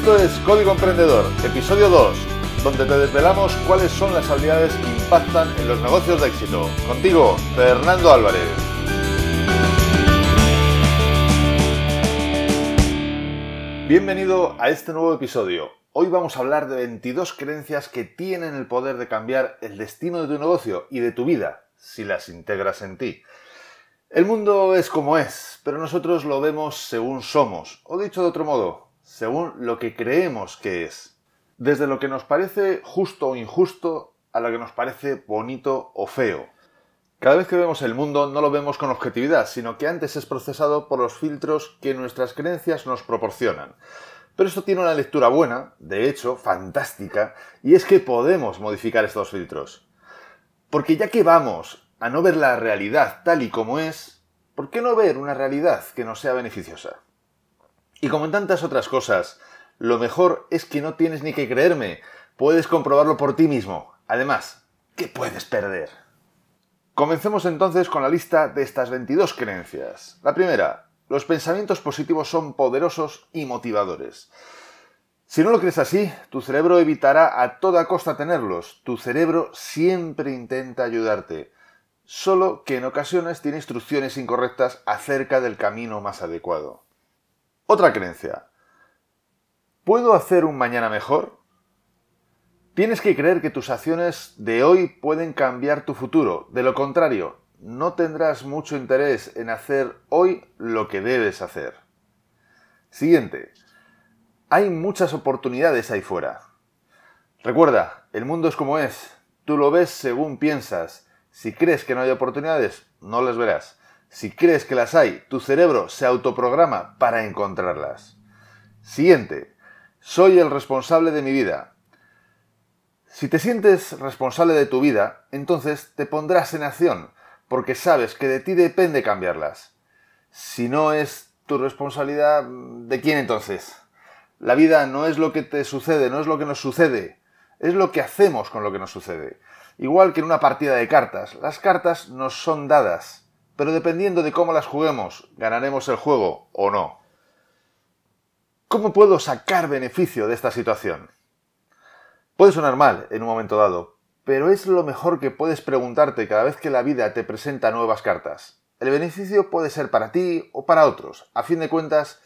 Esto es Código Emprendedor, episodio 2, donde te desvelamos cuáles son las habilidades que impactan en los negocios de éxito. Contigo, Fernando Álvarez. Bienvenido a este nuevo episodio. Hoy vamos a hablar de 22 creencias que tienen el poder de cambiar el destino de tu negocio y de tu vida si las integras en ti. El mundo es como es, pero nosotros lo vemos según somos, o dicho de otro modo, según lo que creemos que es. Desde lo que nos parece justo o injusto a lo que nos parece bonito o feo. Cada vez que vemos el mundo no lo vemos con objetividad, sino que antes es procesado por los filtros que nuestras creencias nos proporcionan. Pero esto tiene una lectura buena, de hecho, fantástica, y es que podemos modificar estos filtros. Porque ya que vamos a no ver la realidad tal y como es, ¿por qué no ver una realidad que nos sea beneficiosa? Y como en tantas otras cosas, lo mejor es que no tienes ni que creerme, puedes comprobarlo por ti mismo. Además, ¿qué puedes perder? Comencemos entonces con la lista de estas 22 creencias. La primera, los pensamientos positivos son poderosos y motivadores. Si no lo crees así, tu cerebro evitará a toda costa tenerlos. Tu cerebro siempre intenta ayudarte solo que en ocasiones tiene instrucciones incorrectas acerca del camino más adecuado. Otra creencia. ¿Puedo hacer un mañana mejor? Tienes que creer que tus acciones de hoy pueden cambiar tu futuro. De lo contrario, no tendrás mucho interés en hacer hoy lo que debes hacer. Siguiente. Hay muchas oportunidades ahí fuera. Recuerda, el mundo es como es. Tú lo ves según piensas si crees que no hay oportunidades, no las verás. Si crees que las hay, tu cerebro se autoprograma para encontrarlas. Siguiente. Soy el responsable de mi vida. Si te sientes responsable de tu vida, entonces te pondrás en acción, porque sabes que de ti depende cambiarlas. Si no es tu responsabilidad, ¿de quién entonces? La vida no es lo que te sucede, no es lo que nos sucede, es lo que hacemos con lo que nos sucede. Igual que en una partida de cartas, las cartas nos son dadas, pero dependiendo de cómo las juguemos, ganaremos el juego o no. ¿Cómo puedo sacar beneficio de esta situación? Puede sonar mal en un momento dado, pero es lo mejor que puedes preguntarte cada vez que la vida te presenta nuevas cartas. El beneficio puede ser para ti o para otros. A fin de cuentas,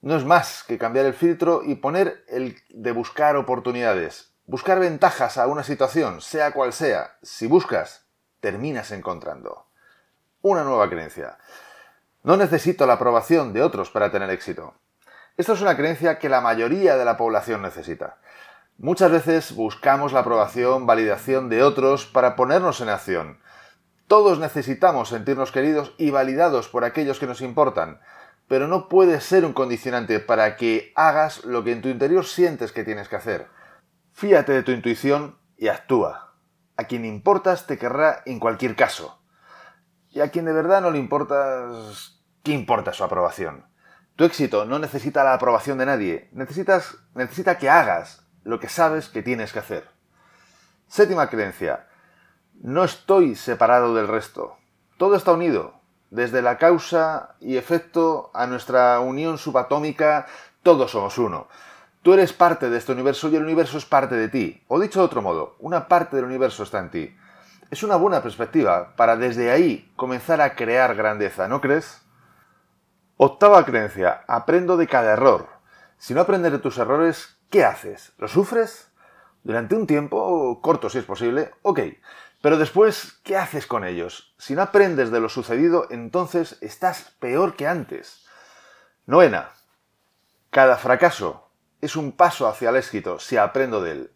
no es más que cambiar el filtro y poner el de buscar oportunidades. Buscar ventajas a una situación, sea cual sea, si buscas, terminas encontrando. Una nueva creencia. No necesito la aprobación de otros para tener éxito. Esto es una creencia que la mayoría de la población necesita. Muchas veces buscamos la aprobación, validación de otros para ponernos en acción. Todos necesitamos sentirnos queridos y validados por aquellos que nos importan, pero no puede ser un condicionante para que hagas lo que en tu interior sientes que tienes que hacer. Fíate de tu intuición y actúa. A quien importas te querrá en cualquier caso. Y a quien de verdad no le importas, ¿qué importa su aprobación? Tu éxito no necesita la aprobación de nadie, necesitas, necesita que hagas lo que sabes que tienes que hacer. Séptima creencia. No estoy separado del resto. Todo está unido. Desde la causa y efecto a nuestra unión subatómica, todos somos uno. Tú eres parte de este universo y el universo es parte de ti. O dicho de otro modo, una parte del universo está en ti. Es una buena perspectiva para desde ahí comenzar a crear grandeza, ¿no crees? Octava creencia. Aprendo de cada error. Si no aprendes de tus errores, ¿qué haces? ¿Lo sufres? Durante un tiempo, corto si es posible, ok. Pero después, ¿qué haces con ellos? Si no aprendes de lo sucedido, entonces estás peor que antes. Novena. Cada fracaso es un paso hacia el éxito si aprendo de él.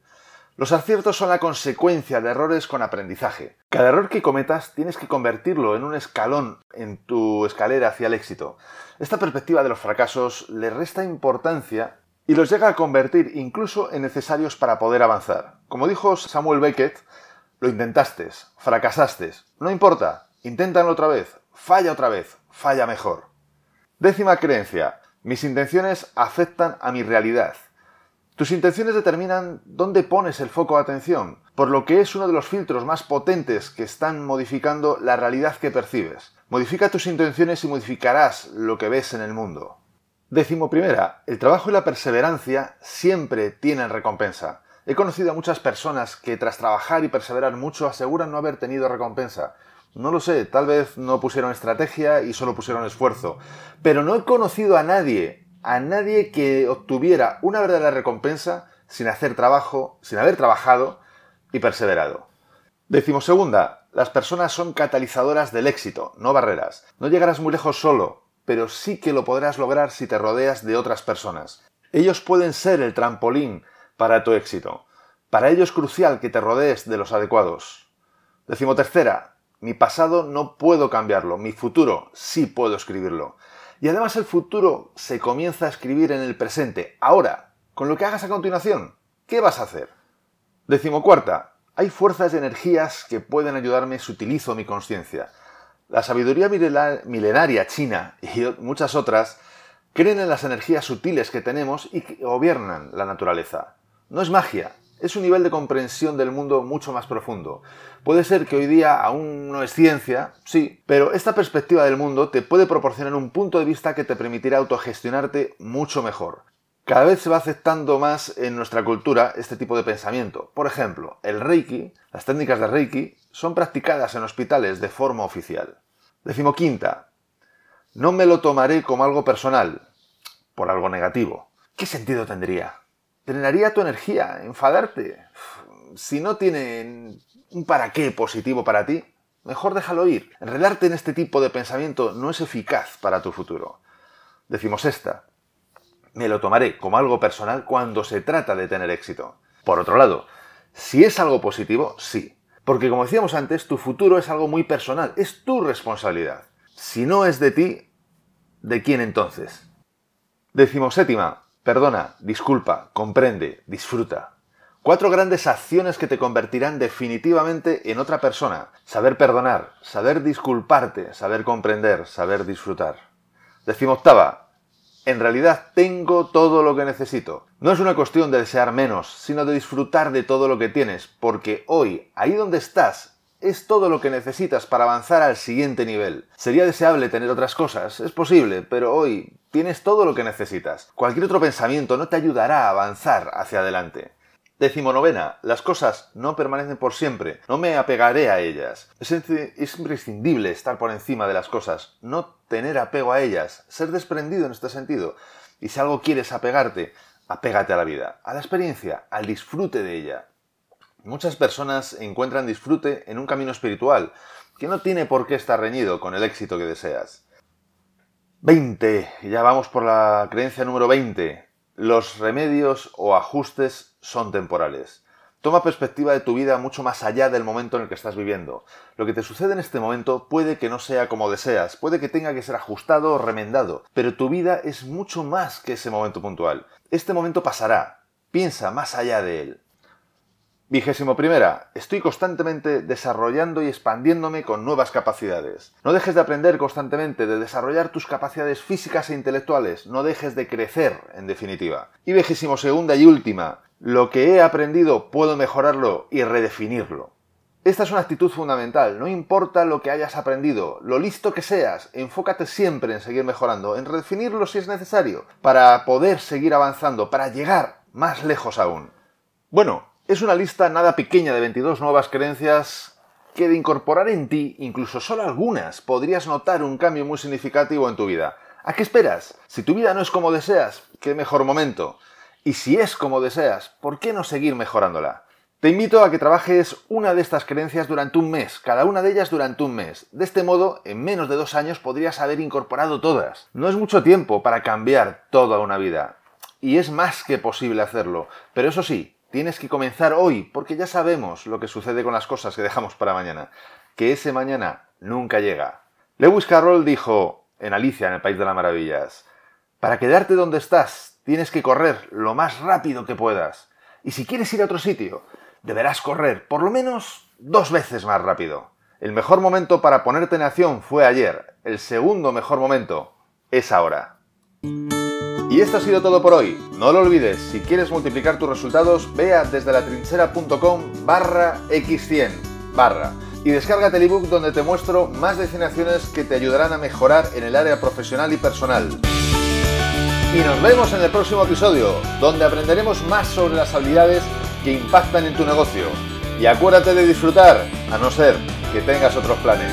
Los aciertos son la consecuencia de errores con aprendizaje. Cada error que cometas tienes que convertirlo en un escalón en tu escalera hacia el éxito. Esta perspectiva de los fracasos le resta importancia y los llega a convertir incluso en necesarios para poder avanzar. Como dijo Samuel Beckett, lo intentaste, fracasaste, no importa, inténtalo otra vez, falla otra vez, falla mejor. Décima creencia, mis intenciones afectan a mi realidad. Tus intenciones determinan dónde pones el foco de atención, por lo que es uno de los filtros más potentes que están modificando la realidad que percibes. Modifica tus intenciones y modificarás lo que ves en el mundo. Décimo primera, el trabajo y la perseverancia siempre tienen recompensa. He conocido a muchas personas que tras trabajar y perseverar mucho aseguran no haber tenido recompensa. No lo sé, tal vez no pusieron estrategia y solo pusieron esfuerzo. Pero no he conocido a nadie, a nadie que obtuviera una verdadera recompensa sin hacer trabajo, sin haber trabajado y perseverado. Décimo segunda, las personas son catalizadoras del éxito, no barreras. No llegarás muy lejos solo, pero sí que lo podrás lograr si te rodeas de otras personas. Ellos pueden ser el trampolín para tu éxito. Para ello es crucial que te rodees de los adecuados. Decimo tercera, mi pasado no puedo cambiarlo, mi futuro sí puedo escribirlo. Y además el futuro se comienza a escribir en el presente, ahora, con lo que hagas a continuación. ¿Qué vas a hacer? Decimo cuarta, hay fuerzas y energías que pueden ayudarme si utilizo mi conciencia. La sabiduría milenaria china y muchas otras creen en las energías sutiles que tenemos y que gobiernan la naturaleza. No es magia, es un nivel de comprensión del mundo mucho más profundo. Puede ser que hoy día aún no es ciencia, sí, pero esta perspectiva del mundo te puede proporcionar un punto de vista que te permitirá autogestionarte mucho mejor. Cada vez se va aceptando más en nuestra cultura este tipo de pensamiento. Por ejemplo, el Reiki, las técnicas de Reiki, son practicadas en hospitales de forma oficial. Decimoquinta, no me lo tomaré como algo personal, por algo negativo. ¿Qué sentido tendría? Drenaría tu energía, enfadarte. Si no tiene un para qué positivo para ti, mejor déjalo ir. Enredarte en este tipo de pensamiento no es eficaz para tu futuro. Decimos esta, me lo tomaré como algo personal cuando se trata de tener éxito. Por otro lado, si es algo positivo, sí. Porque como decíamos antes, tu futuro es algo muy personal, es tu responsabilidad. Si no es de ti, ¿de quién entonces? Decimos séptima, perdona, disculpa, comprende, disfruta. Cuatro grandes acciones que te convertirán definitivamente en otra persona. Saber perdonar, saber disculparte, saber comprender, saber disfrutar. octava, en realidad tengo todo lo que necesito. No es una cuestión de desear menos, sino de disfrutar de todo lo que tienes, porque hoy, ahí donde estás, es todo lo que necesitas para avanzar al siguiente nivel. Sería deseable tener otras cosas, es posible, pero hoy tienes todo lo que necesitas. Cualquier otro pensamiento no te ayudará a avanzar hacia adelante. Decimonovena, las cosas no permanecen por siempre, no me apegaré a ellas. Es, es, imprescindible estar por encima de las cosas, no tener apego a ellas, ser desprendido en este sentido. Y si algo quieres apegarte, apégate a la vida, a la experiencia, al disfrute de ella. Muchas personas encuentran disfrute en un camino espiritual, que no tiene por qué estar reñido con el éxito que deseas. 20. Ya vamos por la creencia número 20. Los remedios o ajustes son temporales. Toma perspectiva de tu vida mucho más allá del momento en el que estás viviendo. Lo que te sucede en este momento puede que no sea como deseas, puede que tenga que ser ajustado o remendado, pero tu vida es mucho más que ese momento puntual. Este momento pasará. Piensa más allá de él. Vigésimo primera, estoy constantemente desarrollando y expandiéndome con nuevas capacidades. No dejes de aprender constantemente, de desarrollar tus capacidades físicas e intelectuales, no dejes de crecer, en definitiva. Y vigésimo segunda y última, lo que he aprendido puedo mejorarlo y redefinirlo. Esta es una actitud fundamental, no importa lo que hayas aprendido, lo listo que seas, enfócate siempre en seguir mejorando, en redefinirlo si es necesario, para poder seguir avanzando, para llegar más lejos aún. Bueno, es una lista nada pequeña de 22 nuevas creencias que de incorporar en ti, incluso solo algunas, podrías notar un cambio muy significativo en tu vida. ¿A qué esperas? Si tu vida no es como deseas, qué mejor momento. Y si es como deseas, ¿por qué no seguir mejorándola? Te invito a que trabajes una de estas creencias durante un mes, cada una de ellas durante un mes. De este modo, en menos de dos años podrías haber incorporado todas. No es mucho tiempo para cambiar toda una vida. Y es más que posible hacerlo. Pero eso sí, Tienes que comenzar hoy, porque ya sabemos lo que sucede con las cosas que dejamos para mañana, que ese mañana nunca llega. Lewis Carroll dijo en Alicia, en el País de las Maravillas, para quedarte donde estás, tienes que correr lo más rápido que puedas. Y si quieres ir a otro sitio, deberás correr por lo menos dos veces más rápido. El mejor momento para ponerte en acción fue ayer. El segundo mejor momento es ahora. Y esto ha sido todo por hoy. No lo olvides, si quieres multiplicar tus resultados, vea desde la barra x100 barra y descárgate el ebook donde te muestro más destinaciones que te ayudarán a mejorar en el área profesional y personal. Y nos vemos en el próximo episodio, donde aprenderemos más sobre las habilidades que impactan en tu negocio. Y acuérdate de disfrutar, a no ser que tengas otros planes.